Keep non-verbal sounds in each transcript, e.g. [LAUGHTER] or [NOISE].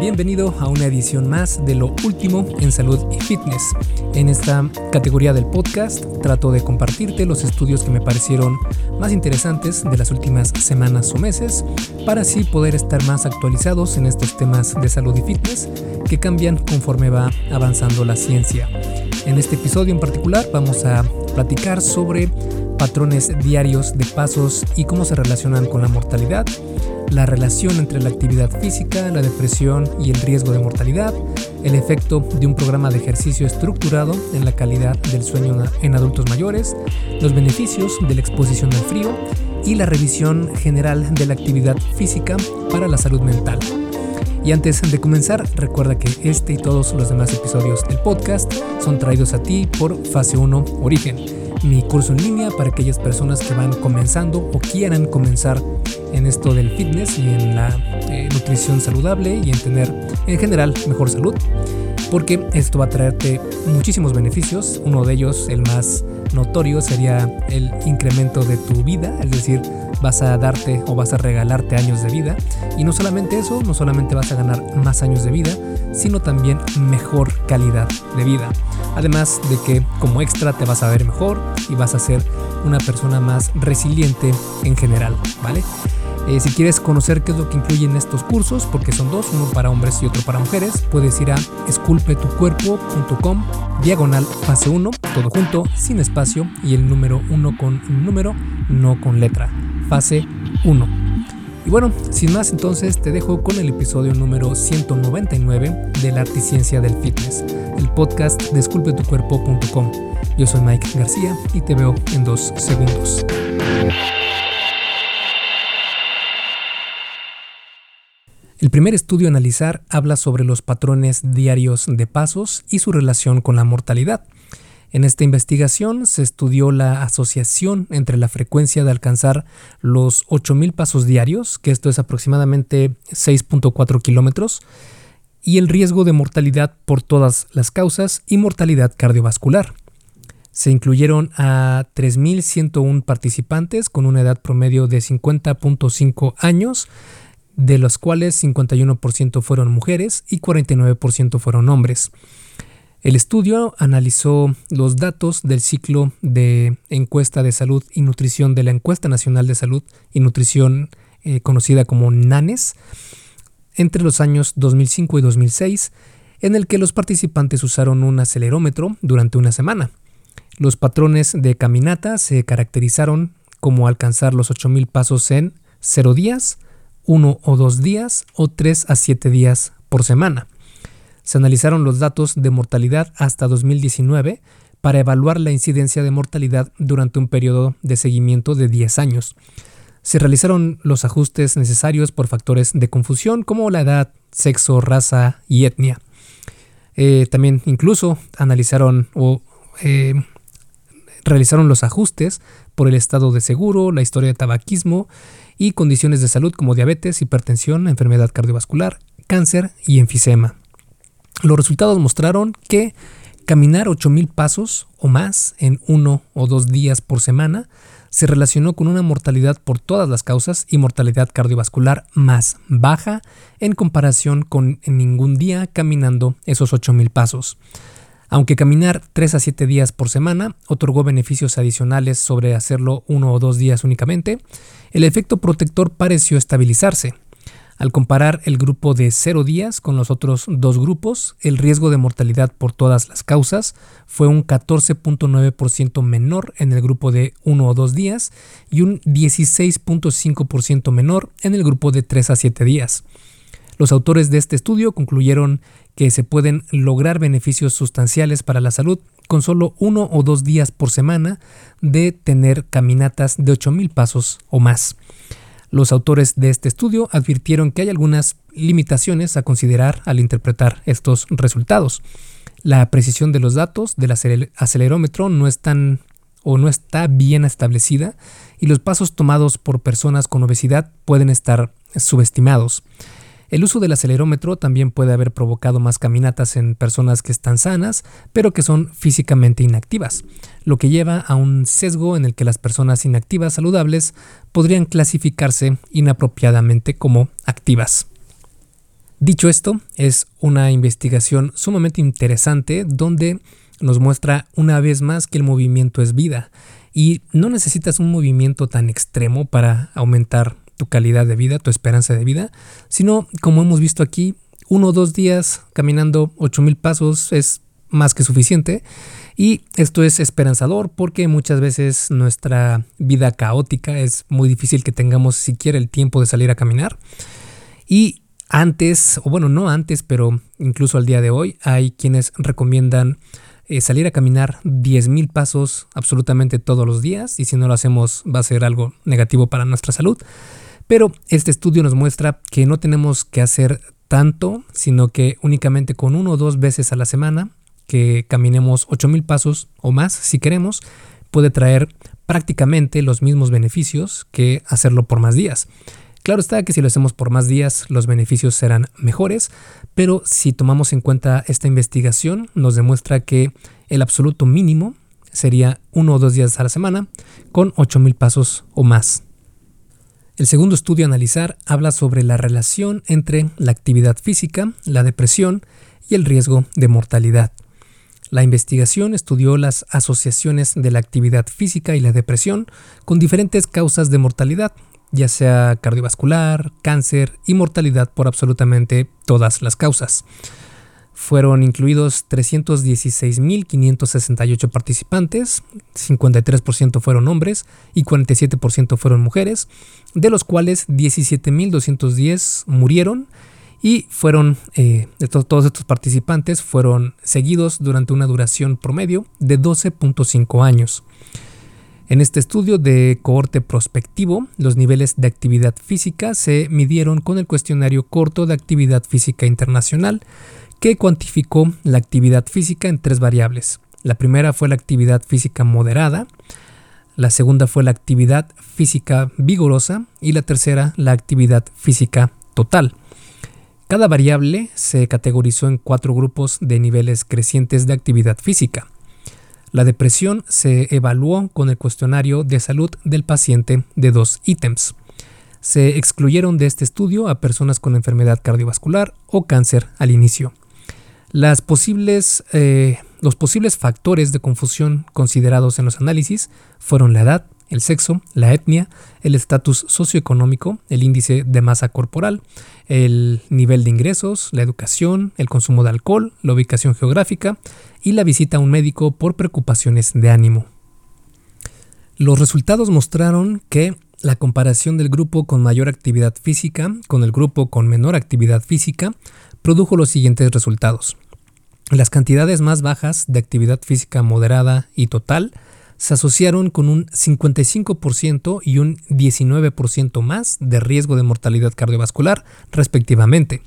Bienvenido a una edición más de lo último en salud y fitness. En esta categoría del podcast trato de compartirte los estudios que me parecieron más interesantes de las últimas semanas o meses para así poder estar más actualizados en estos temas de salud y fitness que cambian conforme va avanzando la ciencia. En este episodio en particular vamos a platicar sobre patrones diarios de pasos y cómo se relacionan con la mortalidad la relación entre la actividad física, la depresión y el riesgo de mortalidad, el efecto de un programa de ejercicio estructurado en la calidad del sueño en adultos mayores, los beneficios de la exposición al frío y la revisión general de la actividad física para la salud mental. Y antes de comenzar, recuerda que este y todos los demás episodios del podcast son traídos a ti por Fase 1 Origen mi curso en línea para aquellas personas que van comenzando o quieran comenzar en esto del fitness y en la eh, nutrición saludable y en tener en general mejor salud. Porque esto va a traerte muchísimos beneficios. Uno de ellos, el más notorio, sería el incremento de tu vida. Es decir, vas a darte o vas a regalarte años de vida. Y no solamente eso, no solamente vas a ganar más años de vida, sino también mejor calidad de vida. Además de que como extra te vas a ver mejor y vas a ser una persona más resiliente en general, ¿vale? Eh, si quieres conocer qué es lo que incluyen estos cursos, porque son dos, uno para hombres y otro para mujeres, puedes ir a esculpetucuerpo.com, diagonal fase 1, todo junto, sin espacio y el número 1 con número, no con letra. Fase 1. Y bueno, sin más entonces te dejo con el episodio número 199 de la Articiencia del Fitness, el podcast de esculpetucuerpo.com. Yo soy Mike García y te veo en dos segundos. El primer estudio a analizar habla sobre los patrones diarios de pasos y su relación con la mortalidad. En esta investigación se estudió la asociación entre la frecuencia de alcanzar los 8.000 pasos diarios, que esto es aproximadamente 6.4 kilómetros, y el riesgo de mortalidad por todas las causas y mortalidad cardiovascular. Se incluyeron a 3.101 participantes con una edad promedio de 50.5 años, de los cuales 51% fueron mujeres y 49% fueron hombres. El estudio analizó los datos del ciclo de encuesta de salud y nutrición de la Encuesta Nacional de Salud y Nutrición eh, conocida como NANES entre los años 2005 y 2006, en el que los participantes usaron un acelerómetro durante una semana. Los patrones de caminata se caracterizaron como alcanzar los 8.000 pasos en 0 días, 1 o 2 días o 3 a 7 días por semana. Se analizaron los datos de mortalidad hasta 2019 para evaluar la incidencia de mortalidad durante un periodo de seguimiento de 10 años. Se realizaron los ajustes necesarios por factores de confusión como la edad, sexo, raza y etnia. Eh, también incluso analizaron o eh, realizaron los ajustes por el estado de seguro, la historia de tabaquismo y condiciones de salud como diabetes, hipertensión, enfermedad cardiovascular, cáncer y enfisema. Los resultados mostraron que caminar 8.000 pasos o más en uno o dos días por semana se relacionó con una mortalidad por todas las causas y mortalidad cardiovascular más baja en comparación con ningún día caminando esos 8.000 pasos. Aunque caminar 3 a 7 días por semana otorgó beneficios adicionales sobre hacerlo uno o dos días únicamente, el efecto protector pareció estabilizarse, al comparar el grupo de 0 días con los otros dos grupos, el riesgo de mortalidad por todas las causas fue un 14.9% menor en el grupo de 1 o 2 días y un 16.5% menor en el grupo de 3 a 7 días. Los autores de este estudio concluyeron que se pueden lograr beneficios sustanciales para la salud con solo uno o dos días por semana de tener caminatas de 8.000 pasos o más. Los autores de este estudio advirtieron que hay algunas limitaciones a considerar al interpretar estos resultados. La precisión de los datos del acelerómetro no es tan o no está bien establecida y los pasos tomados por personas con obesidad pueden estar subestimados. El uso del acelerómetro también puede haber provocado más caminatas en personas que están sanas, pero que son físicamente inactivas, lo que lleva a un sesgo en el que las personas inactivas saludables podrían clasificarse inapropiadamente como activas. Dicho esto, es una investigación sumamente interesante donde nos muestra una vez más que el movimiento es vida y no necesitas un movimiento tan extremo para aumentar tu calidad de vida, tu esperanza de vida, sino como hemos visto aquí, uno o dos días caminando 8000 pasos es más que suficiente y esto es esperanzador porque muchas veces nuestra vida caótica es muy difícil que tengamos siquiera el tiempo de salir a caminar y antes, o bueno, no antes, pero incluso al día de hoy, hay quienes recomiendan eh, salir a caminar 10.000 pasos absolutamente todos los días y si no lo hacemos va a ser algo negativo para nuestra salud. Pero este estudio nos muestra que no tenemos que hacer tanto, sino que únicamente con uno o dos veces a la semana que caminemos 8.000 pasos o más si queremos, puede traer prácticamente los mismos beneficios que hacerlo por más días. Claro está que si lo hacemos por más días los beneficios serán mejores, pero si tomamos en cuenta esta investigación nos demuestra que el absoluto mínimo sería uno o dos días a la semana con 8.000 pasos o más. El segundo estudio a analizar habla sobre la relación entre la actividad física, la depresión y el riesgo de mortalidad. La investigación estudió las asociaciones de la actividad física y la depresión con diferentes causas de mortalidad, ya sea cardiovascular, cáncer y mortalidad por absolutamente todas las causas. Fueron incluidos 316.568 participantes, 53% fueron hombres y 47% fueron mujeres, de los cuales 17.210 murieron y fueron, eh, todos estos participantes fueron seguidos durante una duración promedio de 12.5 años. En este estudio de cohorte prospectivo, los niveles de actividad física se midieron con el cuestionario corto de actividad física internacional, que cuantificó la actividad física en tres variables. La primera fue la actividad física moderada, la segunda fue la actividad física vigorosa y la tercera la actividad física total. Cada variable se categorizó en cuatro grupos de niveles crecientes de actividad física. La depresión se evaluó con el cuestionario de salud del paciente de dos ítems. Se excluyeron de este estudio a personas con enfermedad cardiovascular o cáncer al inicio. Eh, los posibles factores de confusión considerados en los análisis fueron la edad, el sexo, la etnia, el estatus socioeconómico, el índice de masa corporal, el nivel de ingresos, la educación, el consumo de alcohol, la ubicación geográfica y la visita a un médico por preocupaciones de ánimo. Los resultados mostraron que la comparación del grupo con mayor actividad física con el grupo con menor actividad física produjo los siguientes resultados. Las cantidades más bajas de actividad física moderada y total se asociaron con un 55% y un 19% más de riesgo de mortalidad cardiovascular, respectivamente.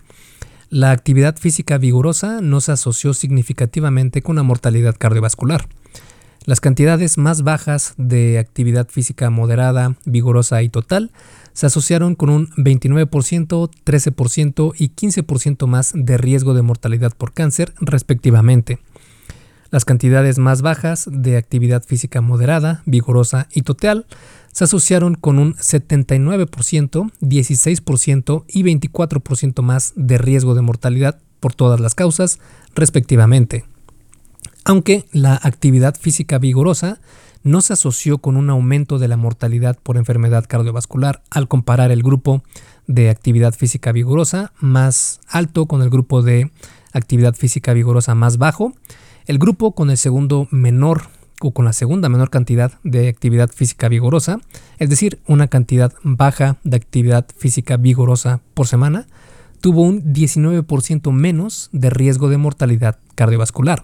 La actividad física vigorosa no se asoció significativamente con la mortalidad cardiovascular. Las cantidades más bajas de actividad física moderada, vigorosa y total se asociaron con un 29%, 13% y 15% más de riesgo de mortalidad por cáncer, respectivamente. Las cantidades más bajas de actividad física moderada, vigorosa y total se asociaron con un 79%, 16% y 24% más de riesgo de mortalidad por todas las causas, respectivamente. Aunque la actividad física vigorosa no se asoció con un aumento de la mortalidad por enfermedad cardiovascular al comparar el grupo de actividad física vigorosa más alto con el grupo de actividad física vigorosa más bajo, el grupo con el segundo menor o con la segunda menor cantidad de actividad física vigorosa, es decir, una cantidad baja de actividad física vigorosa por semana, tuvo un 19% menos de riesgo de mortalidad cardiovascular.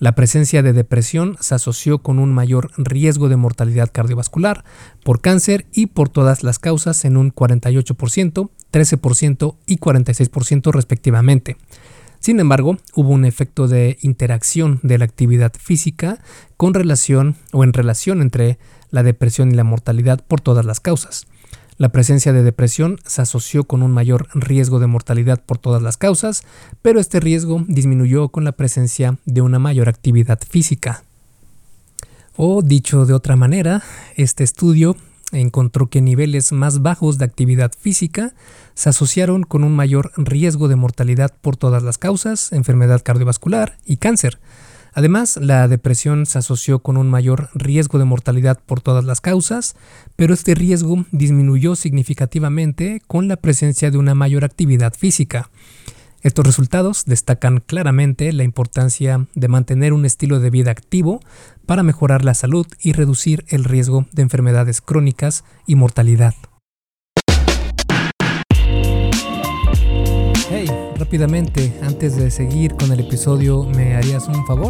La presencia de depresión se asoció con un mayor riesgo de mortalidad cardiovascular por cáncer y por todas las causas en un 48%, 13% y 46% respectivamente. Sin embargo, hubo un efecto de interacción de la actividad física con relación o en relación entre la depresión y la mortalidad por todas las causas. La presencia de depresión se asoció con un mayor riesgo de mortalidad por todas las causas, pero este riesgo disminuyó con la presencia de una mayor actividad física. O dicho de otra manera, este estudio encontró que niveles más bajos de actividad física se asociaron con un mayor riesgo de mortalidad por todas las causas, enfermedad cardiovascular y cáncer. Además, la depresión se asoció con un mayor riesgo de mortalidad por todas las causas, pero este riesgo disminuyó significativamente con la presencia de una mayor actividad física. Estos resultados destacan claramente la importancia de mantener un estilo de vida activo para mejorar la salud y reducir el riesgo de enfermedades crónicas y mortalidad. Hey, rápidamente, antes de seguir con el episodio, ¿me harías un favor?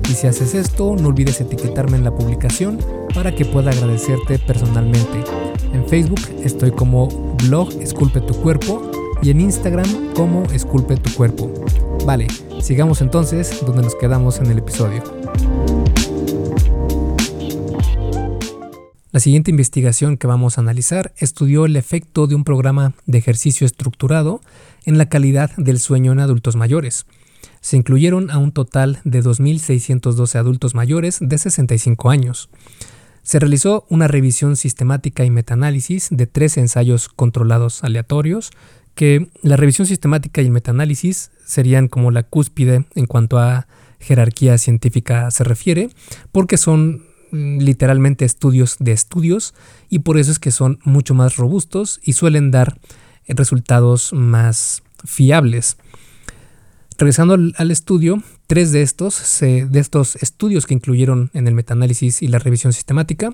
Y si haces esto, no olvides etiquetarme en la publicación para que pueda agradecerte personalmente. En Facebook estoy como blog Esculpe tu cuerpo y en Instagram como Esculpe tu cuerpo. Vale, sigamos entonces donde nos quedamos en el episodio. La siguiente investigación que vamos a analizar estudió el efecto de un programa de ejercicio estructurado en la calidad del sueño en adultos mayores. Se incluyeron a un total de 2.612 adultos mayores de 65 años. Se realizó una revisión sistemática y metaanálisis de tres ensayos controlados aleatorios, que la revisión sistemática y el metaanálisis serían como la cúspide en cuanto a jerarquía científica se refiere, porque son mm, literalmente estudios de estudios y por eso es que son mucho más robustos y suelen dar resultados más fiables. Regresando al, estudio, tres de estos, de estos estudios que incluyeron en el metaanálisis y la revisión sistemática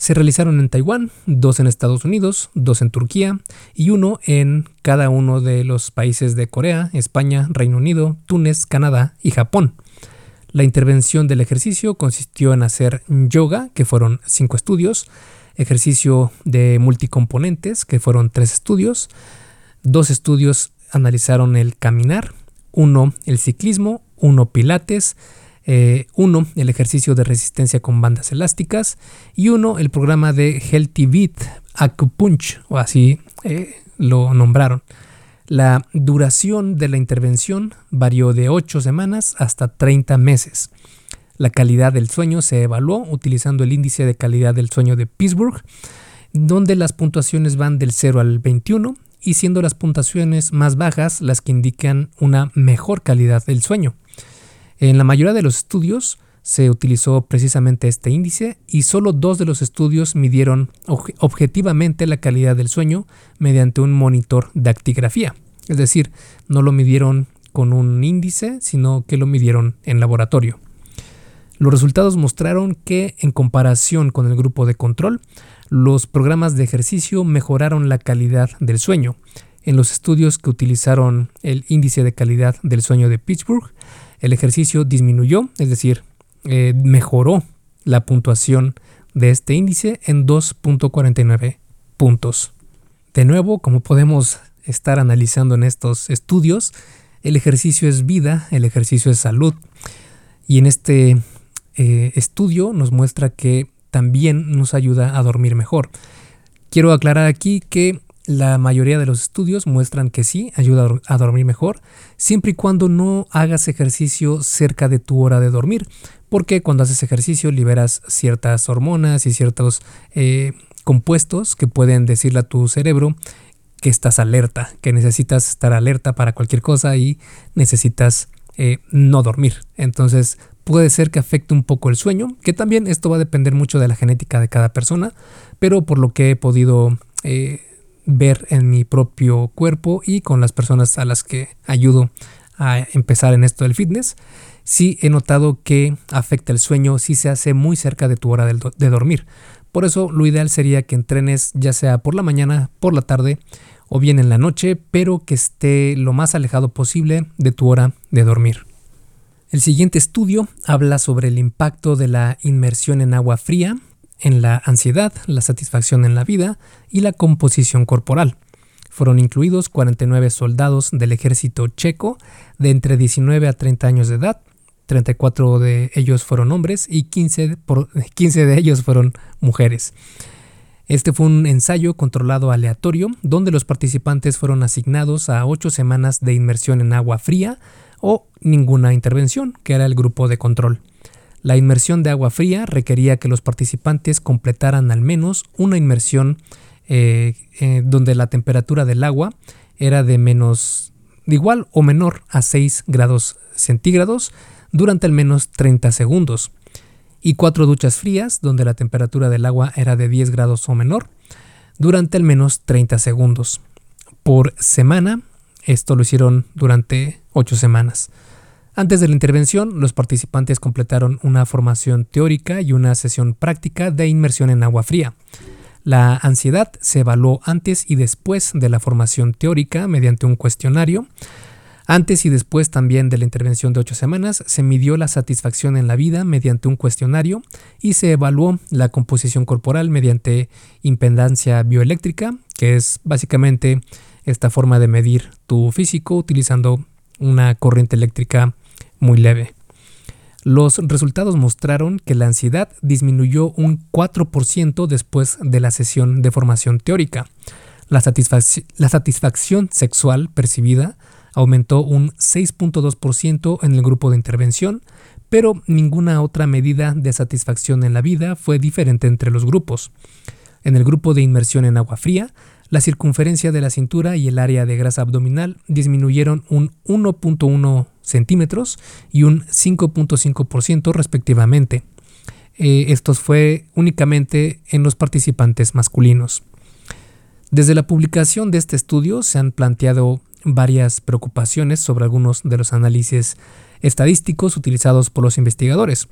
se realizaron en Taiwán, dos en Estados Unidos, dos en Turquía y uno en cada uno de los países de Corea, España, Reino Unido, Túnez, Canadá y Japón. La intervención del ejercicio consistió en hacer yoga, que fueron cinco estudios, ejercicio de multicomponentes, que fueron tres estudios, dos estudios analizaron el caminar, uno el ciclismo, uno pilates, eh, uno el ejercicio de resistencia con bandas elásticas y uno el programa de Healthy Beat Acupunch, o así eh, lo nombraron. La duración de la intervención varió de 8 semanas hasta 30 meses. La calidad del sueño se evaluó utilizando el índice de calidad del sueño de Pittsburgh, donde las puntuaciones van del 0 al 21 y siendo las puntuaciones más bajas las que indican una mejor calidad del sueño. En la mayoría de los estudios se utilizó precisamente este índice y solo dos de los estudios midieron objetivamente la calidad del sueño mediante un monitor de actigrafía. Es decir, no lo midieron con un índice, sino que lo midieron en laboratorio. Los resultados mostraron que, en comparación con el grupo de control, los programas de ejercicio mejoraron la calidad del sueño. En los estudios que utilizaron el índice de calidad del sueño de Pittsburgh, el ejercicio disminuyó, es decir, eh, mejoró la puntuación de este índice en 2.49 puntos. De nuevo, como podemos estar analizando en estos estudios, el ejercicio es vida, el ejercicio es salud. Y en este eh, estudio nos muestra que también nos ayuda a dormir mejor. Quiero aclarar aquí que la mayoría de los estudios muestran que sí, ayuda a dormir mejor, siempre y cuando no hagas ejercicio cerca de tu hora de dormir, porque cuando haces ejercicio liberas ciertas hormonas y ciertos eh, compuestos que pueden decirle a tu cerebro que estás alerta, que necesitas estar alerta para cualquier cosa y necesitas eh, no dormir. Entonces puede ser que afecte un poco el sueño, que también esto va a depender mucho de la genética de cada persona, pero por lo que he podido eh, ver en mi propio cuerpo y con las personas a las que ayudo a empezar en esto del fitness, sí he notado que afecta el sueño si se hace muy cerca de tu hora de, de dormir. Por eso lo ideal sería que entrenes ya sea por la mañana, por la tarde o bien en la noche, pero que esté lo más alejado posible de tu hora de dormir. El siguiente estudio habla sobre el impacto de la inmersión en agua fría en la ansiedad, la satisfacción en la vida y la composición corporal. Fueron incluidos 49 soldados del ejército checo de entre 19 a 30 años de edad, 34 de ellos fueron hombres y 15, 15 [LAUGHS] de ellos fueron mujeres. Este fue un ensayo controlado aleatorio donde los participantes fueron asignados a 8 semanas de inmersión en agua fría o ninguna intervención, que era el grupo de control. La inmersión de agua fría requería que los participantes completaran al menos una inmersión eh, eh, donde la temperatura del agua era de menos igual o menor a 6 grados centígrados durante al menos 30 segundos y cuatro duchas frías donde la temperatura del agua era de 10 grados o menor durante al menos 30 segundos. Por semana, esto lo hicieron durante 8 semanas. Antes de la intervención, los participantes completaron una formación teórica y una sesión práctica de inmersión en agua fría. La ansiedad se evaluó antes y después de la formación teórica mediante un cuestionario. Antes y después también de la intervención de ocho semanas, se midió la satisfacción en la vida mediante un cuestionario y se evaluó la composición corporal mediante impedancia bioeléctrica, que es básicamente esta forma de medir tu físico utilizando una corriente eléctrica muy leve. Los resultados mostraron que la ansiedad disminuyó un 4% después de la sesión de formación teórica. La, la satisfacción sexual percibida aumentó un 6.2% en el grupo de intervención, pero ninguna otra medida de satisfacción en la vida fue diferente entre los grupos. En el grupo de inmersión en agua fría, la circunferencia de la cintura y el área de grasa abdominal disminuyeron un 1.1 centímetros y un 5.5% respectivamente. Eh, esto fue únicamente en los participantes masculinos. Desde la publicación de este estudio se han planteado varias preocupaciones sobre algunos de los análisis estadísticos utilizados por los investigadores,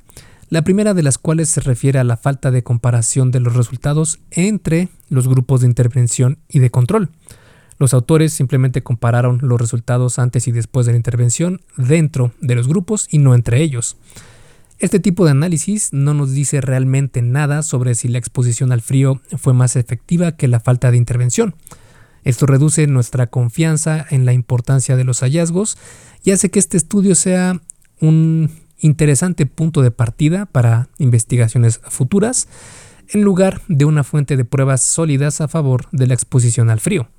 la primera de las cuales se refiere a la falta de comparación de los resultados entre los grupos de intervención y de control. Los autores simplemente compararon los resultados antes y después de la intervención dentro de los grupos y no entre ellos. Este tipo de análisis no nos dice realmente nada sobre si la exposición al frío fue más efectiva que la falta de intervención. Esto reduce nuestra confianza en la importancia de los hallazgos y hace que este estudio sea un interesante punto de partida para investigaciones futuras, en lugar de una fuente de pruebas sólidas a favor de la exposición al frío.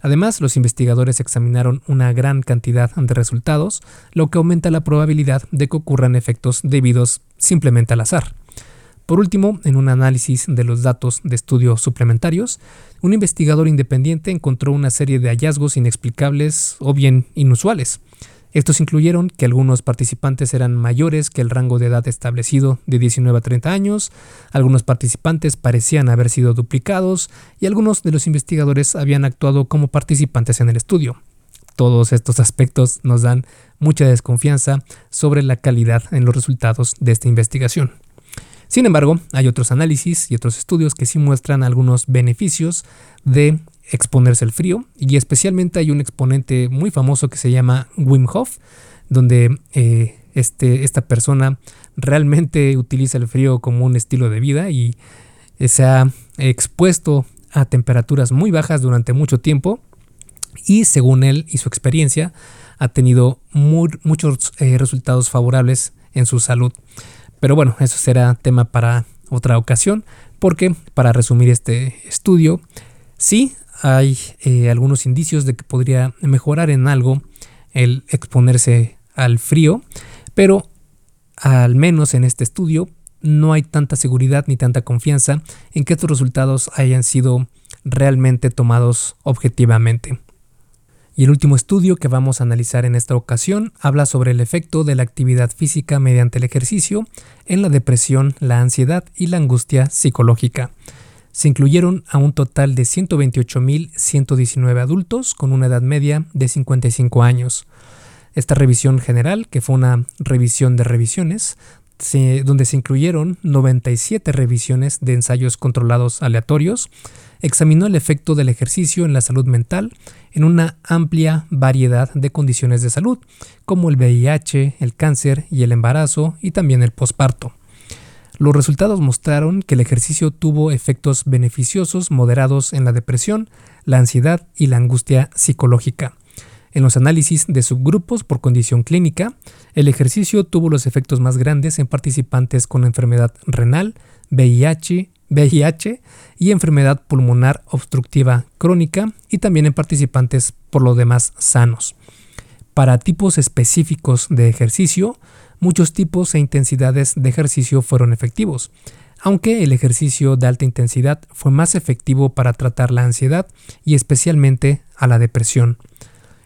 Además, los investigadores examinaron una gran cantidad de resultados, lo que aumenta la probabilidad de que ocurran efectos debidos simplemente al azar. Por último, en un análisis de los datos de estudios suplementarios, un investigador independiente encontró una serie de hallazgos inexplicables o bien inusuales. Estos incluyeron que algunos participantes eran mayores que el rango de edad establecido de 19 a 30 años, algunos participantes parecían haber sido duplicados y algunos de los investigadores habían actuado como participantes en el estudio. Todos estos aspectos nos dan mucha desconfianza sobre la calidad en los resultados de esta investigación. Sin embargo, hay otros análisis y otros estudios que sí muestran algunos beneficios de exponerse al frío y especialmente hay un exponente muy famoso que se llama Wim Hof, donde eh, este, esta persona realmente utiliza el frío como un estilo de vida y se ha expuesto a temperaturas muy bajas durante mucho tiempo y según él y su experiencia ha tenido muchos eh, resultados favorables en su salud. Pero bueno, eso será tema para otra ocasión, porque para resumir este estudio, sí hay eh, algunos indicios de que podría mejorar en algo el exponerse al frío, pero al menos en este estudio no hay tanta seguridad ni tanta confianza en que estos resultados hayan sido realmente tomados objetivamente. Y el último estudio que vamos a analizar en esta ocasión habla sobre el efecto de la actividad física mediante el ejercicio en la depresión, la ansiedad y la angustia psicológica. Se incluyeron a un total de 128.119 adultos con una edad media de 55 años. Esta revisión general, que fue una revisión de revisiones, donde se incluyeron 97 revisiones de ensayos controlados aleatorios, examinó el efecto del ejercicio en la salud mental en una amplia variedad de condiciones de salud, como el VIH, el cáncer y el embarazo y también el posparto. Los resultados mostraron que el ejercicio tuvo efectos beneficiosos moderados en la depresión, la ansiedad y la angustia psicológica. En los análisis de subgrupos por condición clínica, el ejercicio tuvo los efectos más grandes en participantes con enfermedad renal, VIH, VIH y enfermedad pulmonar obstructiva crónica y también en participantes por lo demás sanos. Para tipos específicos de ejercicio, muchos tipos e intensidades de ejercicio fueron efectivos, aunque el ejercicio de alta intensidad fue más efectivo para tratar la ansiedad y especialmente a la depresión.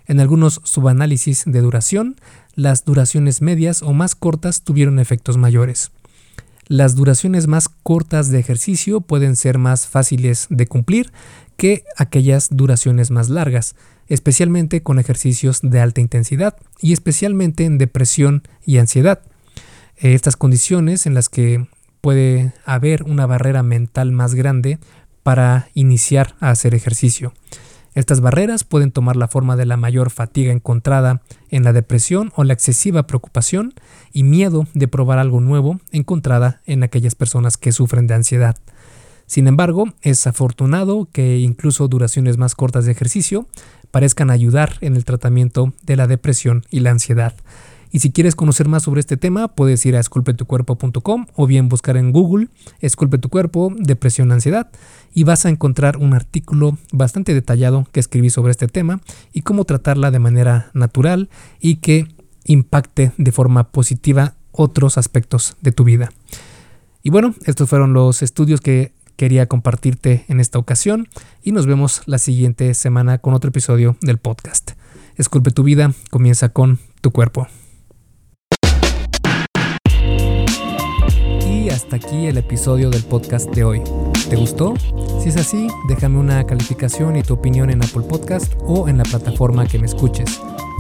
En algunos subanálisis de duración, las duraciones medias o más cortas tuvieron efectos mayores. Las duraciones más cortas de ejercicio pueden ser más fáciles de cumplir que aquellas duraciones más largas, especialmente con ejercicios de alta intensidad y especialmente en depresión y ansiedad. Estas condiciones en las que puede haber una barrera mental más grande para iniciar a hacer ejercicio. Estas barreras pueden tomar la forma de la mayor fatiga encontrada en la depresión o la excesiva preocupación y miedo de probar algo nuevo encontrada en aquellas personas que sufren de ansiedad. Sin embargo, es afortunado que incluso duraciones más cortas de ejercicio parezcan ayudar en el tratamiento de la depresión y la ansiedad. Y si quieres conocer más sobre este tema, puedes ir a esculpetucuerpo.com o bien buscar en Google Esculpe tu cuerpo, depresión, ansiedad y vas a encontrar un artículo bastante detallado que escribí sobre este tema y cómo tratarla de manera natural y que impacte de forma positiva otros aspectos de tu vida. Y bueno, estos fueron los estudios que quería compartirte en esta ocasión y nos vemos la siguiente semana con otro episodio del podcast. Esculpe tu vida, comienza con tu cuerpo. hasta aquí el episodio del podcast de hoy. ¿Te gustó? Si es así, déjame una calificación y tu opinión en Apple Podcast o en la plataforma que me escuches.